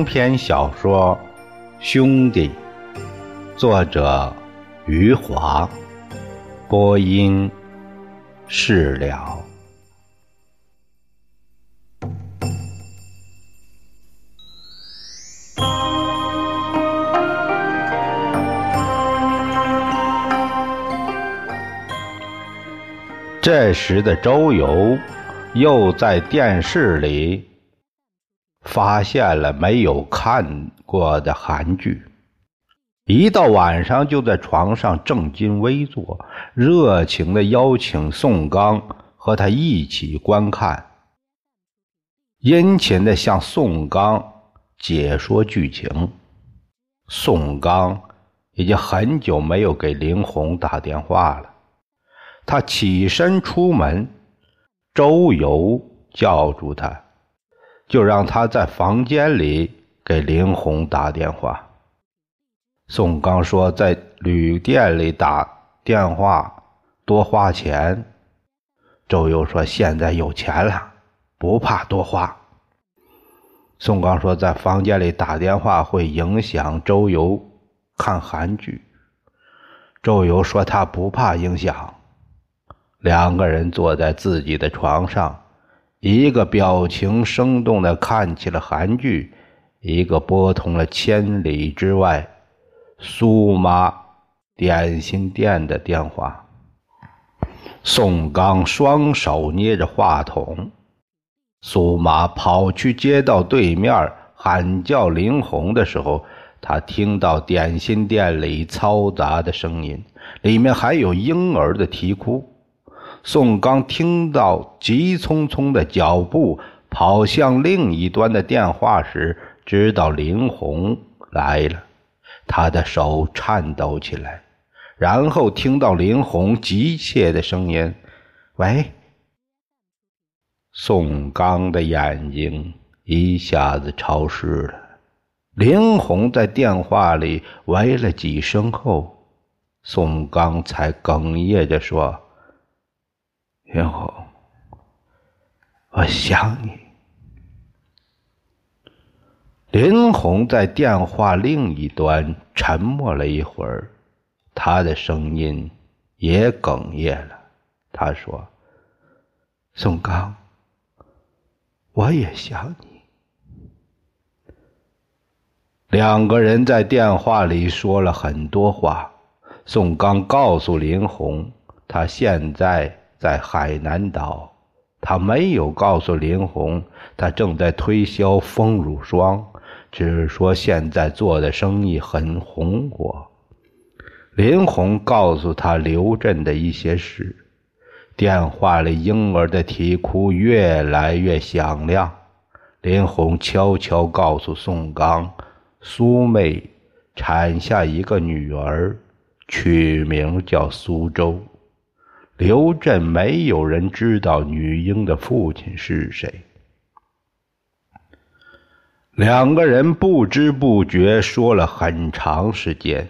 长篇小说《兄弟》，作者余华，播音释了。这时的周游又在电视里发现了没有看过的韩剧，一到晚上就在床上正襟危坐，热情的邀请宋刚和他一起观看，殷勤的向宋刚解说剧情。宋刚已经很久没有给林红打电话了。他起身出门，周游叫住他，就让他在房间里给林红打电话。宋刚说：“在旅店里打电话多花钱。”周游说：“现在有钱了，不怕多花。”宋刚说：“在房间里打电话会影响周游看韩剧。”周游说：“他不怕影响。”两个人坐在自己的床上，一个表情生动的看起了韩剧，一个拨通了千里之外苏妈点心店的电话。宋刚双手捏着话筒，苏妈跑去街道对面喊叫林红的时候，他听到点心店里嘈杂的声音，里面还有婴儿的啼哭。宋刚听到急匆匆的脚步跑向另一端的电话时，知道林红来了，他的手颤抖起来。然后听到林红急切的声音：“喂。”宋刚的眼睛一下子潮湿了。林红在电话里喂了几声后，宋刚才哽咽着说。林红，我想你。林红在电话另一端沉默了一会儿，他的声音也哽咽了。他说：“宋刚，我也想你。”两个人在电话里说了很多话。宋刚告诉林红，他现在。在海南岛，他没有告诉林红，他正在推销丰乳霜，只是说现在做的生意很红火。林红告诉他刘震的一些事，电话里婴儿的啼哭越来越响亮。林红悄悄告诉宋刚，苏妹产下一个女儿，取名叫苏州。刘震没有人知道女婴的父亲是谁。两个人不知不觉说了很长时间。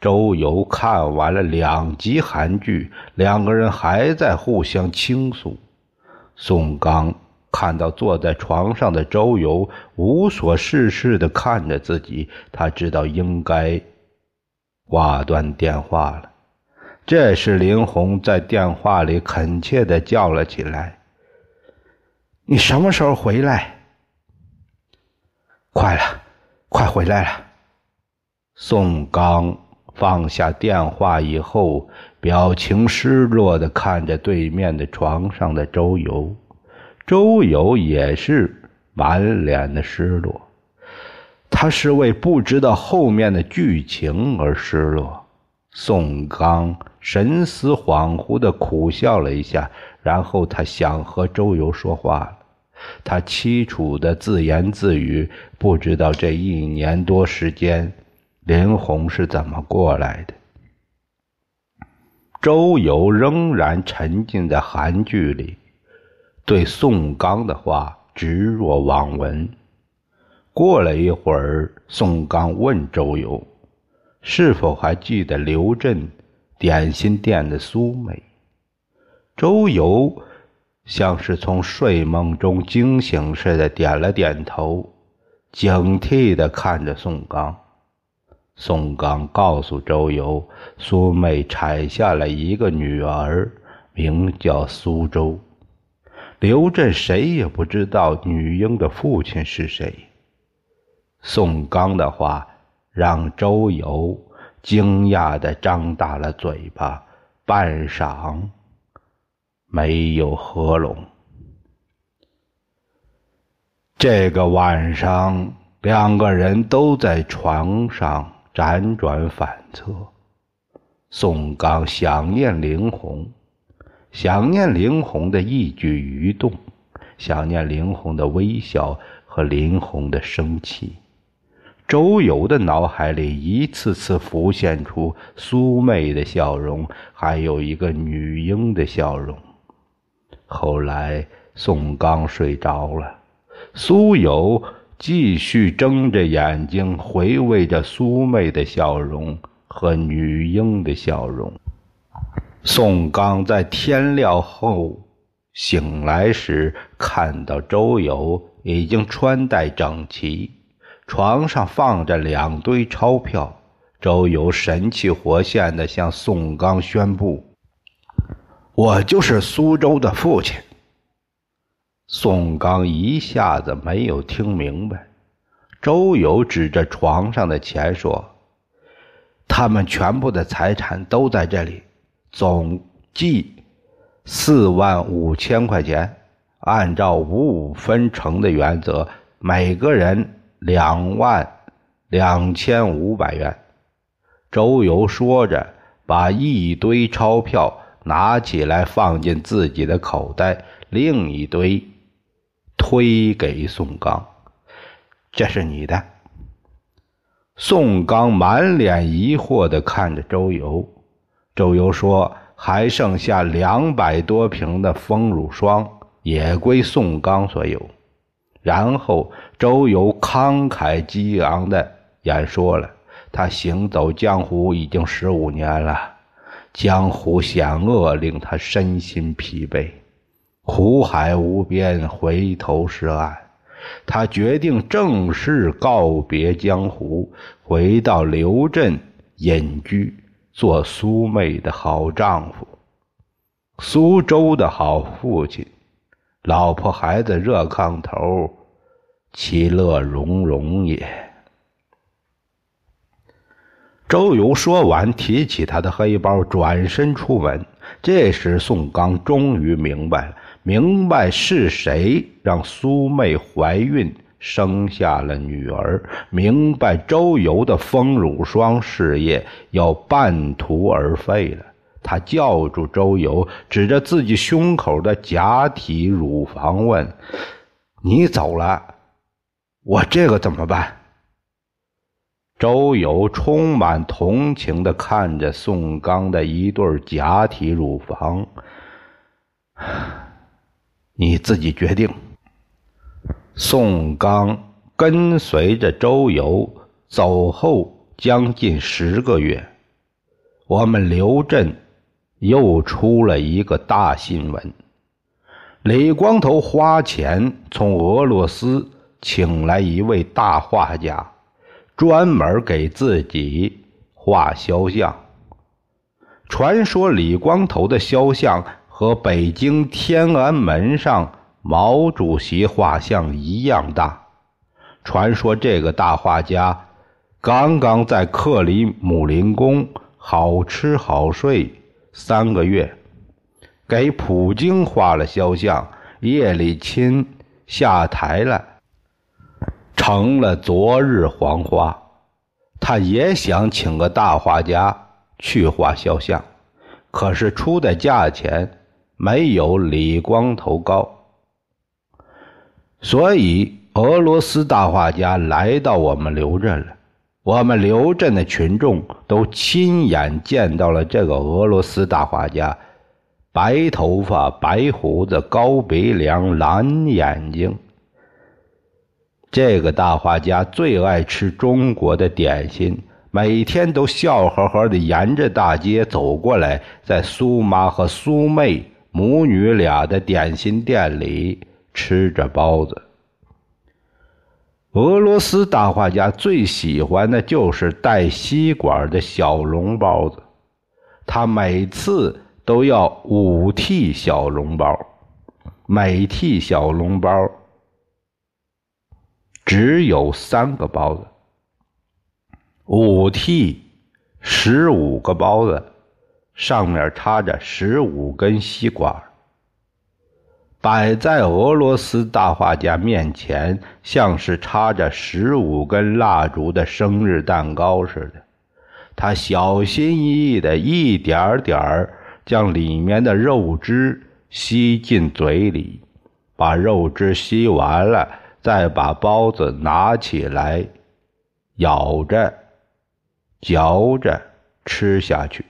周游看完了两集韩剧，两个人还在互相倾诉。宋刚看到坐在床上的周游无所事事的看着自己，他知道应该挂断电话了。这时，林红在电话里恳切的叫了起来：“你什么时候回来？快了，快回来了！”宋刚放下电话以后，表情失落的看着对面的床上的周游，周游也是满脸的失落，他是为不知道后面的剧情而失落。宋刚神思恍惚的苦笑了一下，然后他想和周游说话了。他凄楚的自言自语，不知道这一年多时间，林红是怎么过来的。周游仍然沉浸在韩剧里，对宋刚的话置若罔闻。过了一会儿，宋刚问周游。是否还记得刘震点心店的苏美？周游像是从睡梦中惊醒似的点了点头，警惕地看着宋刚。宋刚告诉周游，苏妹产下了一个女儿，名叫苏州。刘振谁也不知道女婴的父亲是谁。宋刚的话让周游惊讶地张大了嘴巴，半晌没有合拢。这个晚上，两个人都在床上。辗转反侧，宋刚想念林红，想念林红的一举一动，想念林红的微笑和林红的生气。周游的脑海里一次次浮现出苏妹的笑容，还有一个女婴的笑容。后来，宋刚睡着了，苏有。继续睁着眼睛回味着苏妹的笑容和女婴的笑容。宋刚在天亮后醒来时，看到周游已经穿戴整齐，床上放着两堆钞票。周游神气活现地向宋刚宣布：“我就是苏州的父亲。”宋刚一下子没有听明白，周游指着床上的钱说：“他们全部的财产都在这里，总计四万五千块钱，按照五五分成的原则，每个人两万两千五百元。”周游说着，把一堆钞票拿起来放进自己的口袋，另一堆。推给宋刚，这是你的。宋刚满脸疑惑地看着周游。周游说：“还剩下两百多瓶的丰乳霜，也归宋刚所有。”然后周游慷慨激昂地演说了：“他行走江湖已经十五年了，江湖险恶，令他身心疲惫。”苦海无边，回头是岸。他决定正式告别江湖，回到刘镇隐居，做苏妹的好丈夫，苏州的好父亲，老婆孩子热炕头，其乐融融也。周游说完，提起他的黑包，转身出门。这时，宋刚终于明白了。明白是谁让苏妹怀孕生下了女儿，明白周游的丰乳霜事业要半途而废了。他叫住周游，指着自己胸口的假体乳房问：“你走了，我这个怎么办？”周游充满同情地看着宋刚的一对假体乳房。你自己决定。宋刚跟随着周游走后将近十个月，我们刘镇又出了一个大新闻：李光头花钱从俄罗斯请来一位大画家，专门给自己画肖像。传说李光头的肖像。和北京天安门上毛主席画像一样大。传说这个大画家刚刚在克里姆林宫好吃好睡三个月，给普京画了肖像，叶利钦下台了，成了昨日黄花。他也想请个大画家去画肖像，可是出的价钱。没有李光头高，所以俄罗斯大画家来到我们刘镇了。我们刘镇的群众都亲眼见到了这个俄罗斯大画家：白头发、白胡子、高鼻梁、蓝眼睛。这个大画家最爱吃中国的点心，每天都笑呵呵的沿着大街走过来，在苏妈和苏妹。母女俩的点心店里吃着包子。俄罗斯大画家最喜欢的就是带吸管的小笼包子，他每次都要五屉小笼包，每屉小笼包只有三个包子，五屉十五个包子，上面插着十五根吸管。摆在俄罗斯大画家面前，像是插着十五根蜡烛的生日蛋糕似的。他小心翼翼的一点点将里面的肉汁吸进嘴里，把肉汁吸完了，再把包子拿起来，咬着、嚼着吃下去。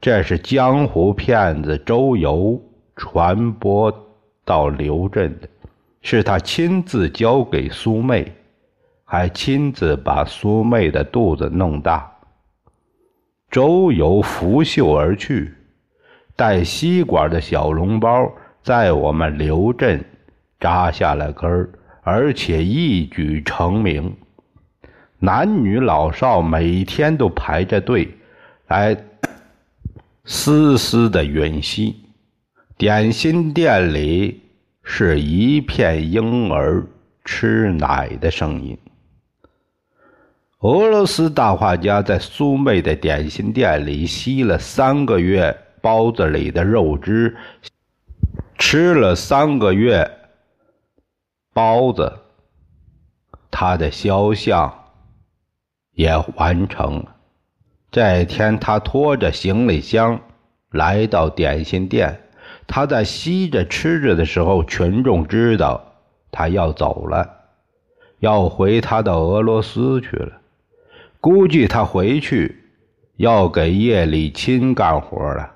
这是江湖骗子周游传播。到刘镇的，是他亲自交给苏妹，还亲自把苏妹的肚子弄大。周游拂袖而去，带吸管的小笼包在我们刘镇扎下了根儿，而且一举成名。男女老少每天都排着队来 丝丝的吮吸。点心店里是一片婴儿吃奶的声音。俄罗斯大画家在苏妹的点心店里吸了三个月包子里的肉汁，吃了三个月包子，他的肖像也完成了。这天，他拖着行李箱来到点心店。他在吸着吃着的时候，群众知道他要走了，要回他的俄罗斯去了。估计他回去要给叶利钦干活了。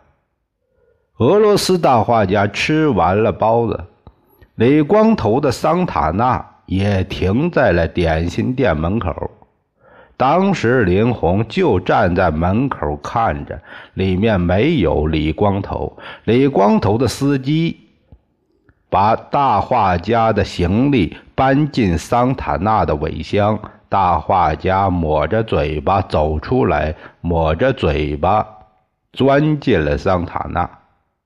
俄罗斯大画家吃完了包子，李光头的桑塔纳也停在了点心店门口。当时林红就站在门口看着，里面没有李光头。李光头的司机把大画家的行李搬进桑塔纳的尾箱，大画家抹着嘴巴走出来，抹着嘴巴钻进了桑塔纳。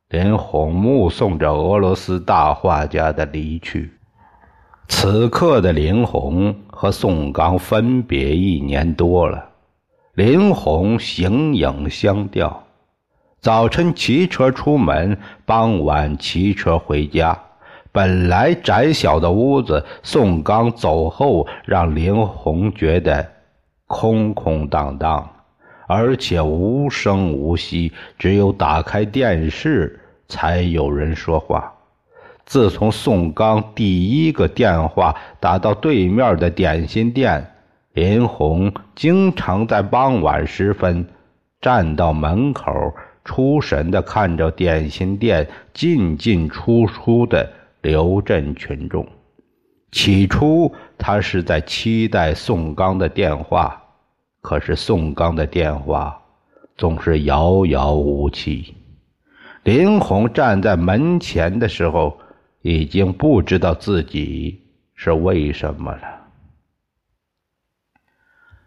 林红目送着俄罗斯大画家的离去。此刻的林红和宋刚分别一年多了，林红形影相吊，早晨骑车出门，傍晚骑车回家。本来窄小的屋子，宋刚走后，让林红觉得空空荡荡，而且无声无息，只有打开电视才有人说话。自从宋刚第一个电话打到对面的点心店，林红经常在傍晚时分站到门口，出神地看着点心店进进出出的刘镇群众。起初，他是在期待宋刚的电话，可是宋刚的电话总是遥遥无期。林红站在门前的时候。已经不知道自己是为什么了。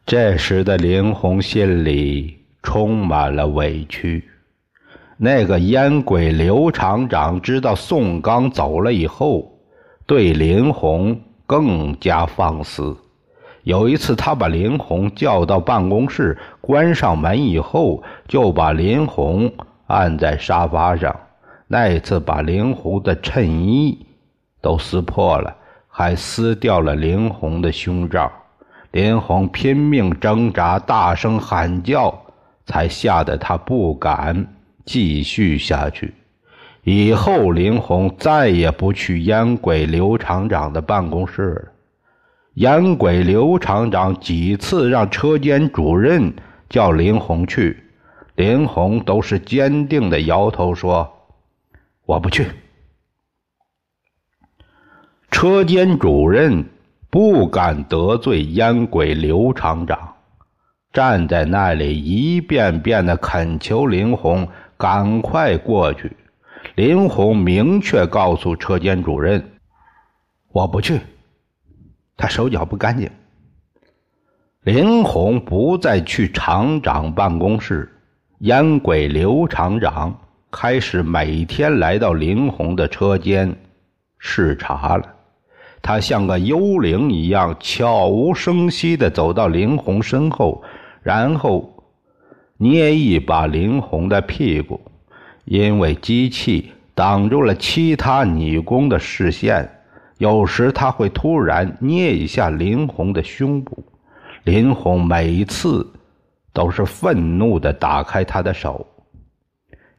这时的林红心里充满了委屈。那个烟鬼刘厂长知道宋刚走了以后，对林红更加放肆。有一次，他把林红叫到办公室，关上门以后，就把林红按在沙发上。那一次，把林红的衬衣都撕破了，还撕掉了林红的胸罩。林红拼命挣扎，大声喊叫，才吓得他不敢继续下去。以后，林红再也不去烟鬼刘厂长的办公室了。烟鬼刘厂长几次让车间主任叫林红去，林红都是坚定的摇头说。我不去。车间主任不敢得罪烟鬼刘厂长，站在那里一遍遍的恳求林红赶快过去。林红明确告诉车间主任：“我不去。”他手脚不干净。林红不再去厂长办公室，烟鬼刘厂长开始每天来到林红的车间视察了。他像个幽灵一样，悄无声息地走到林红身后，然后捏一把林红的屁股，因为机器挡住了其他女工的视线。有时他会突然捏一下林红的胸部。林红每次都是愤怒地打开他的手。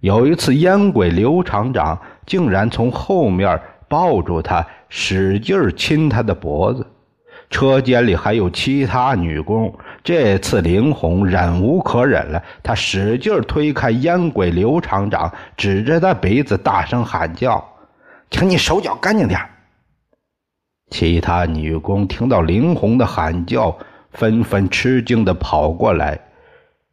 有一次，烟鬼刘厂长竟然从后面抱住他，使劲亲他的脖子。车间里还有其他女工。这次，林红忍无可忍了，她使劲推开烟鬼刘厂长，指着他鼻子大声喊叫：“请你手脚干净点！”其他女工听到林红的喊叫。纷纷吃惊地跑过来，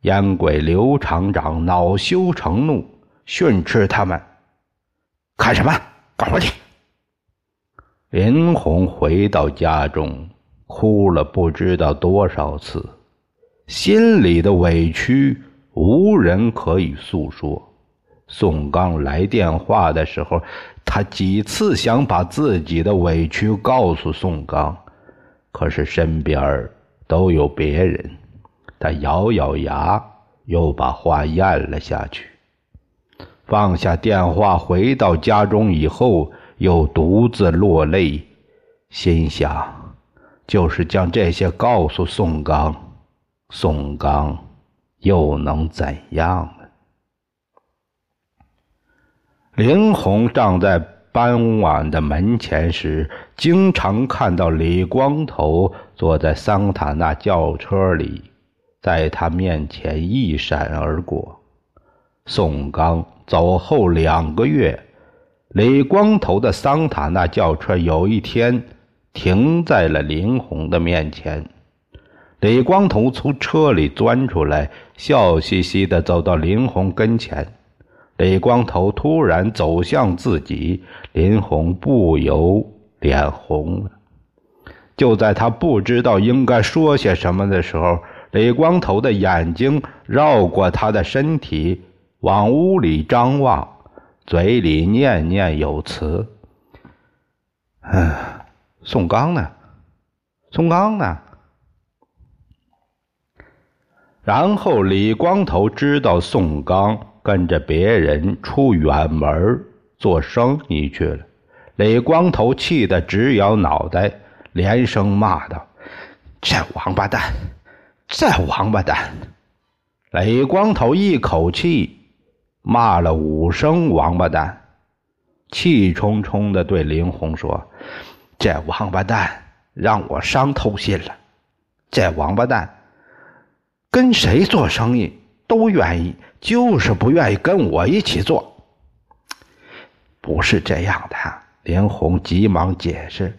烟鬼刘厂长恼羞成怒，训斥他们：“看什么？干活去！”林红回到家中，哭了不知道多少次，心里的委屈无人可以诉说。宋刚来电话的时候，他几次想把自己的委屈告诉宋刚，可是身边都有别人，他咬咬牙，又把话咽了下去。放下电话，回到家中以后，又独自落泪，心想：就是将这些告诉宋刚，宋刚又能怎样呢？林红站在。傍晚的门前时，经常看到李光头坐在桑塔纳轿车里，在他面前一闪而过。宋刚走后两个月，李光头的桑塔纳轿车有一天停在了林红的面前。李光头从车里钻出来，笑嘻嘻地走到林红跟前。李光头突然走向自己，林红不由脸红了。就在他不知道应该说些什么的时候，李光头的眼睛绕过他的身体，往屋里张望，嘴里念念有词：“嗯，宋刚呢？宋刚呢？”然后李光头知道宋刚。跟着别人出远门做生意去了，李光头气得直摇脑袋，连声骂道：“这王八蛋，这王八蛋！”李光头一口气骂了五声“王八蛋”，气冲冲的对林红说：“这王八蛋让我伤透心了，这王八蛋跟谁做生意？”都愿意，就是不愿意跟我一起做。不是这样的，林红急忙解释：“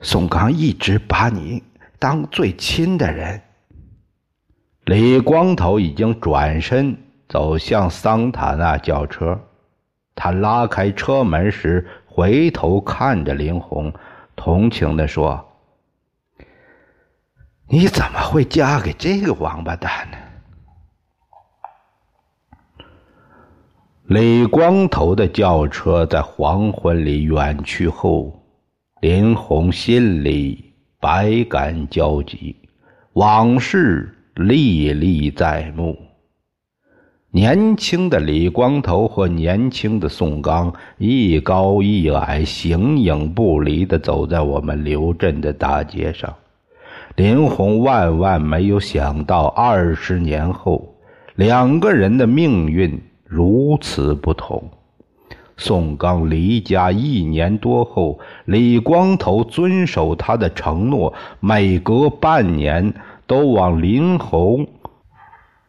宋刚一直把你当最亲的人。”李光头已经转身走向桑塔纳轿车，他拉开车门时回头看着林红，同情的说：“你怎么会嫁给这个王八蛋呢？”李光头的轿车在黄昏里远去后，林红心里百感交集，往事历历在目。年轻的李光头和年轻的宋刚，一高一矮，形影不离地走在我们刘镇的大街上。林红万万没有想到，二十年后，两个人的命运。如此不同。宋刚离家一年多后，李光头遵守他的承诺，每隔半年都往林红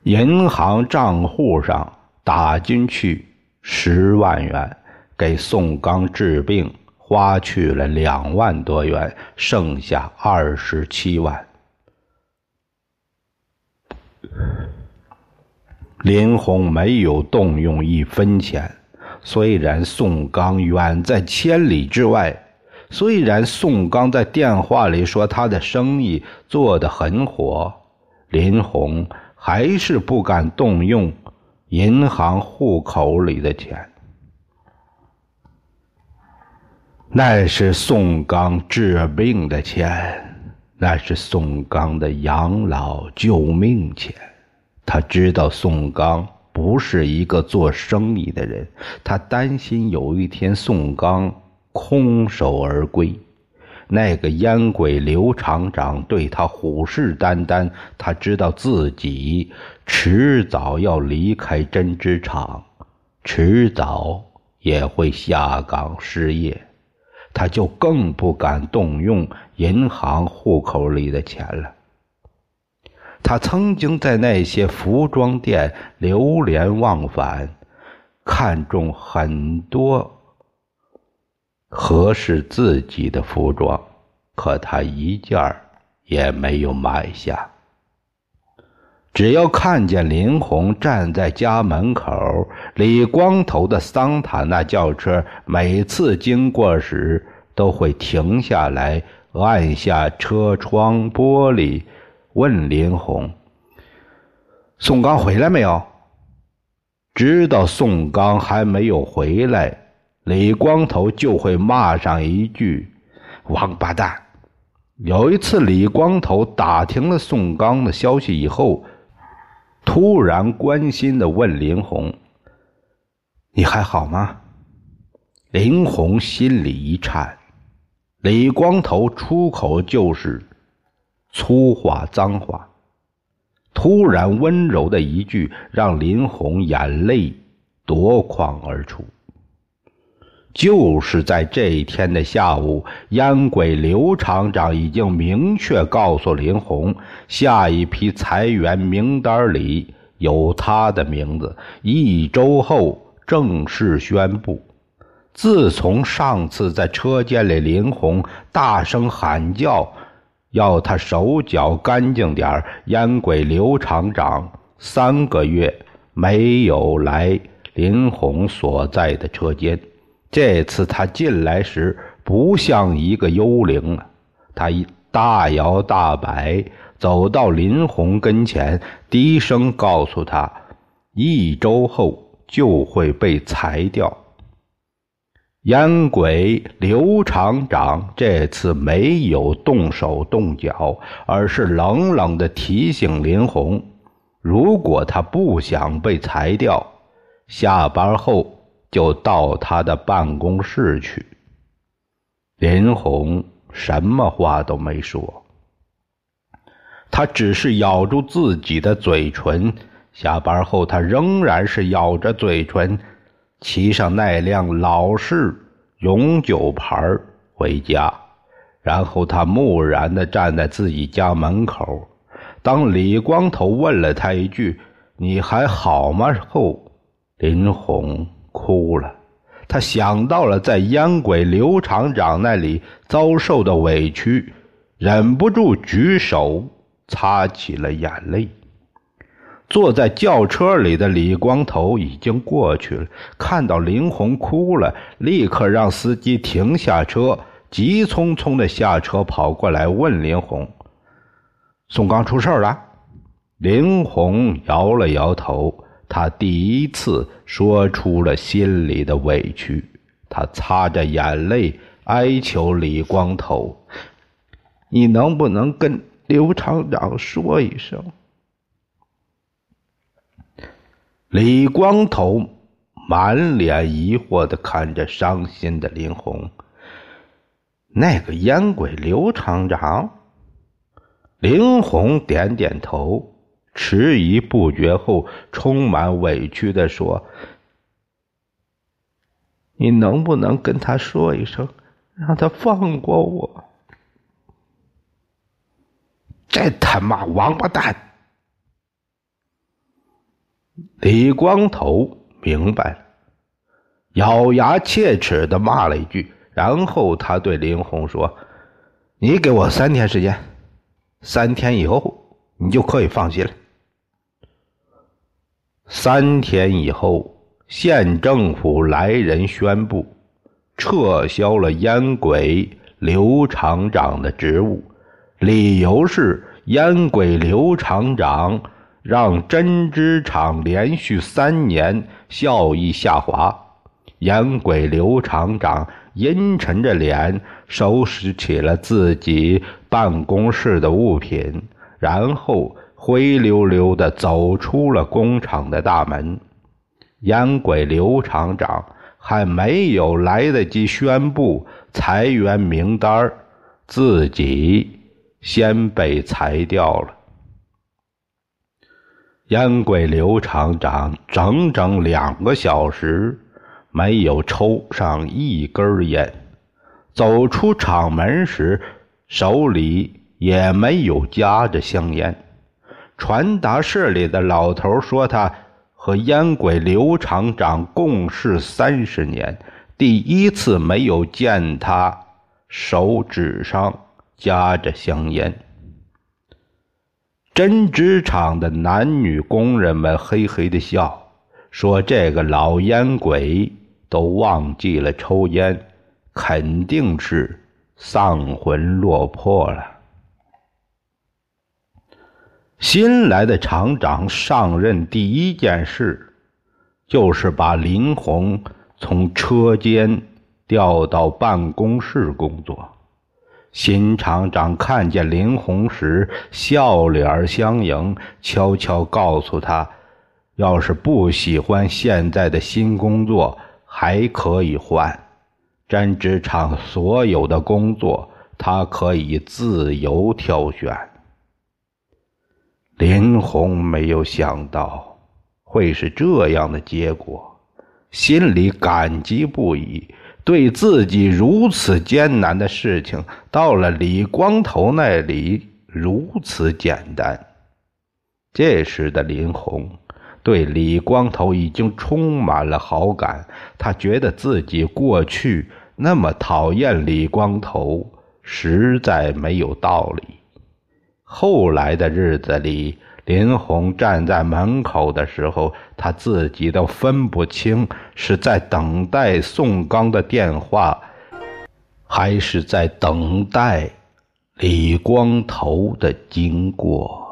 银行账户上打进去十万元，给宋刚治病花去了两万多元，剩下二十七万。林红没有动用一分钱，虽然宋刚远在千里之外，虽然宋刚在电话里说他的生意做得很火，林红还是不敢动用银行户口里的钱。那是宋刚治病的钱，那是宋刚的养老救命钱。他知道宋刚不是一个做生意的人，他担心有一天宋刚空手而归。那个烟鬼刘厂长对他虎视眈眈，他知道自己迟早要离开针织厂，迟早也会下岗失业。他就更不敢动用银行户口里的钱了。他曾经在那些服装店流连忘返，看中很多合适自己的服装，可他一件也没有买下。只要看见林红站在家门口，李光头的桑塔纳轿车每次经过时都会停下来，按下车窗玻璃，问林红：“宋刚回来没有？”知道宋刚还没有回来，李光头就会骂上一句：“王八蛋！”有一次，李光头打听了宋刚的消息以后。突然关心的问林红：“你还好吗？”林红心里一颤，李光头出口就是粗话脏话，突然温柔的一句让林红眼泪夺眶而出。就是在这一天的下午，烟鬼刘厂长已经明确告诉林红，下一批裁员名单里有他的名字，一周后正式宣布。自从上次在车间里，林红大声喊叫，要他手脚干净点烟鬼刘厂长三个月没有来林红所在的车间。这次他进来时不像一个幽灵了，他大摇大摆走到林红跟前，低声告诉他：“一周后就会被裁掉。”烟鬼刘厂长这次没有动手动脚，而是冷冷地提醒林红：“如果他不想被裁掉，下班后。”就到他的办公室去。林红什么话都没说，他只是咬住自己的嘴唇。下班后，他仍然是咬着嘴唇，骑上那辆老式永久牌回家。然后他木然地站在自己家门口。当李光头问了他一句“你还好吗”后，林红。哭了，他想到了在烟鬼刘厂长那里遭受的委屈，忍不住举手擦起了眼泪。坐在轿车里的李光头已经过去了，看到林红哭了，立刻让司机停下车，急匆匆的下车跑过来问林红：“宋刚出事了？”林红摇了摇头。他第一次说出了心里的委屈，他擦着眼泪哀求李光头：“你能不能跟刘厂长说一声？”李光头满脸疑惑的看着伤心的林红，那个烟鬼刘厂长。林红点点头。迟疑不决后，充满委屈的说：“你能不能跟他说一声，让他放过我？”这他妈王八蛋！李光头明白了，咬牙切齿的骂了一句，然后他对林红说：“你给我三天时间，三天以后你就可以放心了。”三天以后，县政府来人宣布，撤销了烟鬼刘厂长的职务，理由是烟鬼刘厂长让针织厂连续三年效益下滑。烟鬼刘厂长阴沉着脸收拾起了自己办公室的物品，然后灰溜溜地走出了工厂的大门。烟鬼刘厂长。还没有来得及宣布裁员名单自己先被裁掉了。烟鬼刘厂长整整两个小时没有抽上一根烟，走出厂门时手里也没有夹着香烟。传达室里的老头说他。和烟鬼刘厂长共事三十年，第一次没有见他手指上夹着香烟。针织厂的男女工人们嘿嘿的笑，说：“这个老烟鬼都忘记了抽烟，肯定是丧魂落魄了。”新来的厂长上任第一件事，就是把林红从车间调到办公室工作。新厂长看见林红时，笑脸相迎，悄悄告诉他：“要是不喜欢现在的新工作，还可以换。针织厂所有的工作，他可以自由挑选。”林红没有想到会是这样的结果，心里感激不已。对自己如此艰难的事情，到了李光头那里如此简单。这时的林红对李光头已经充满了好感，他觉得自己过去那么讨厌李光头，实在没有道理。后来的日子里，林红站在门口的时候，他自己都分不清是在等待宋刚的电话，还是在等待李光头的经过。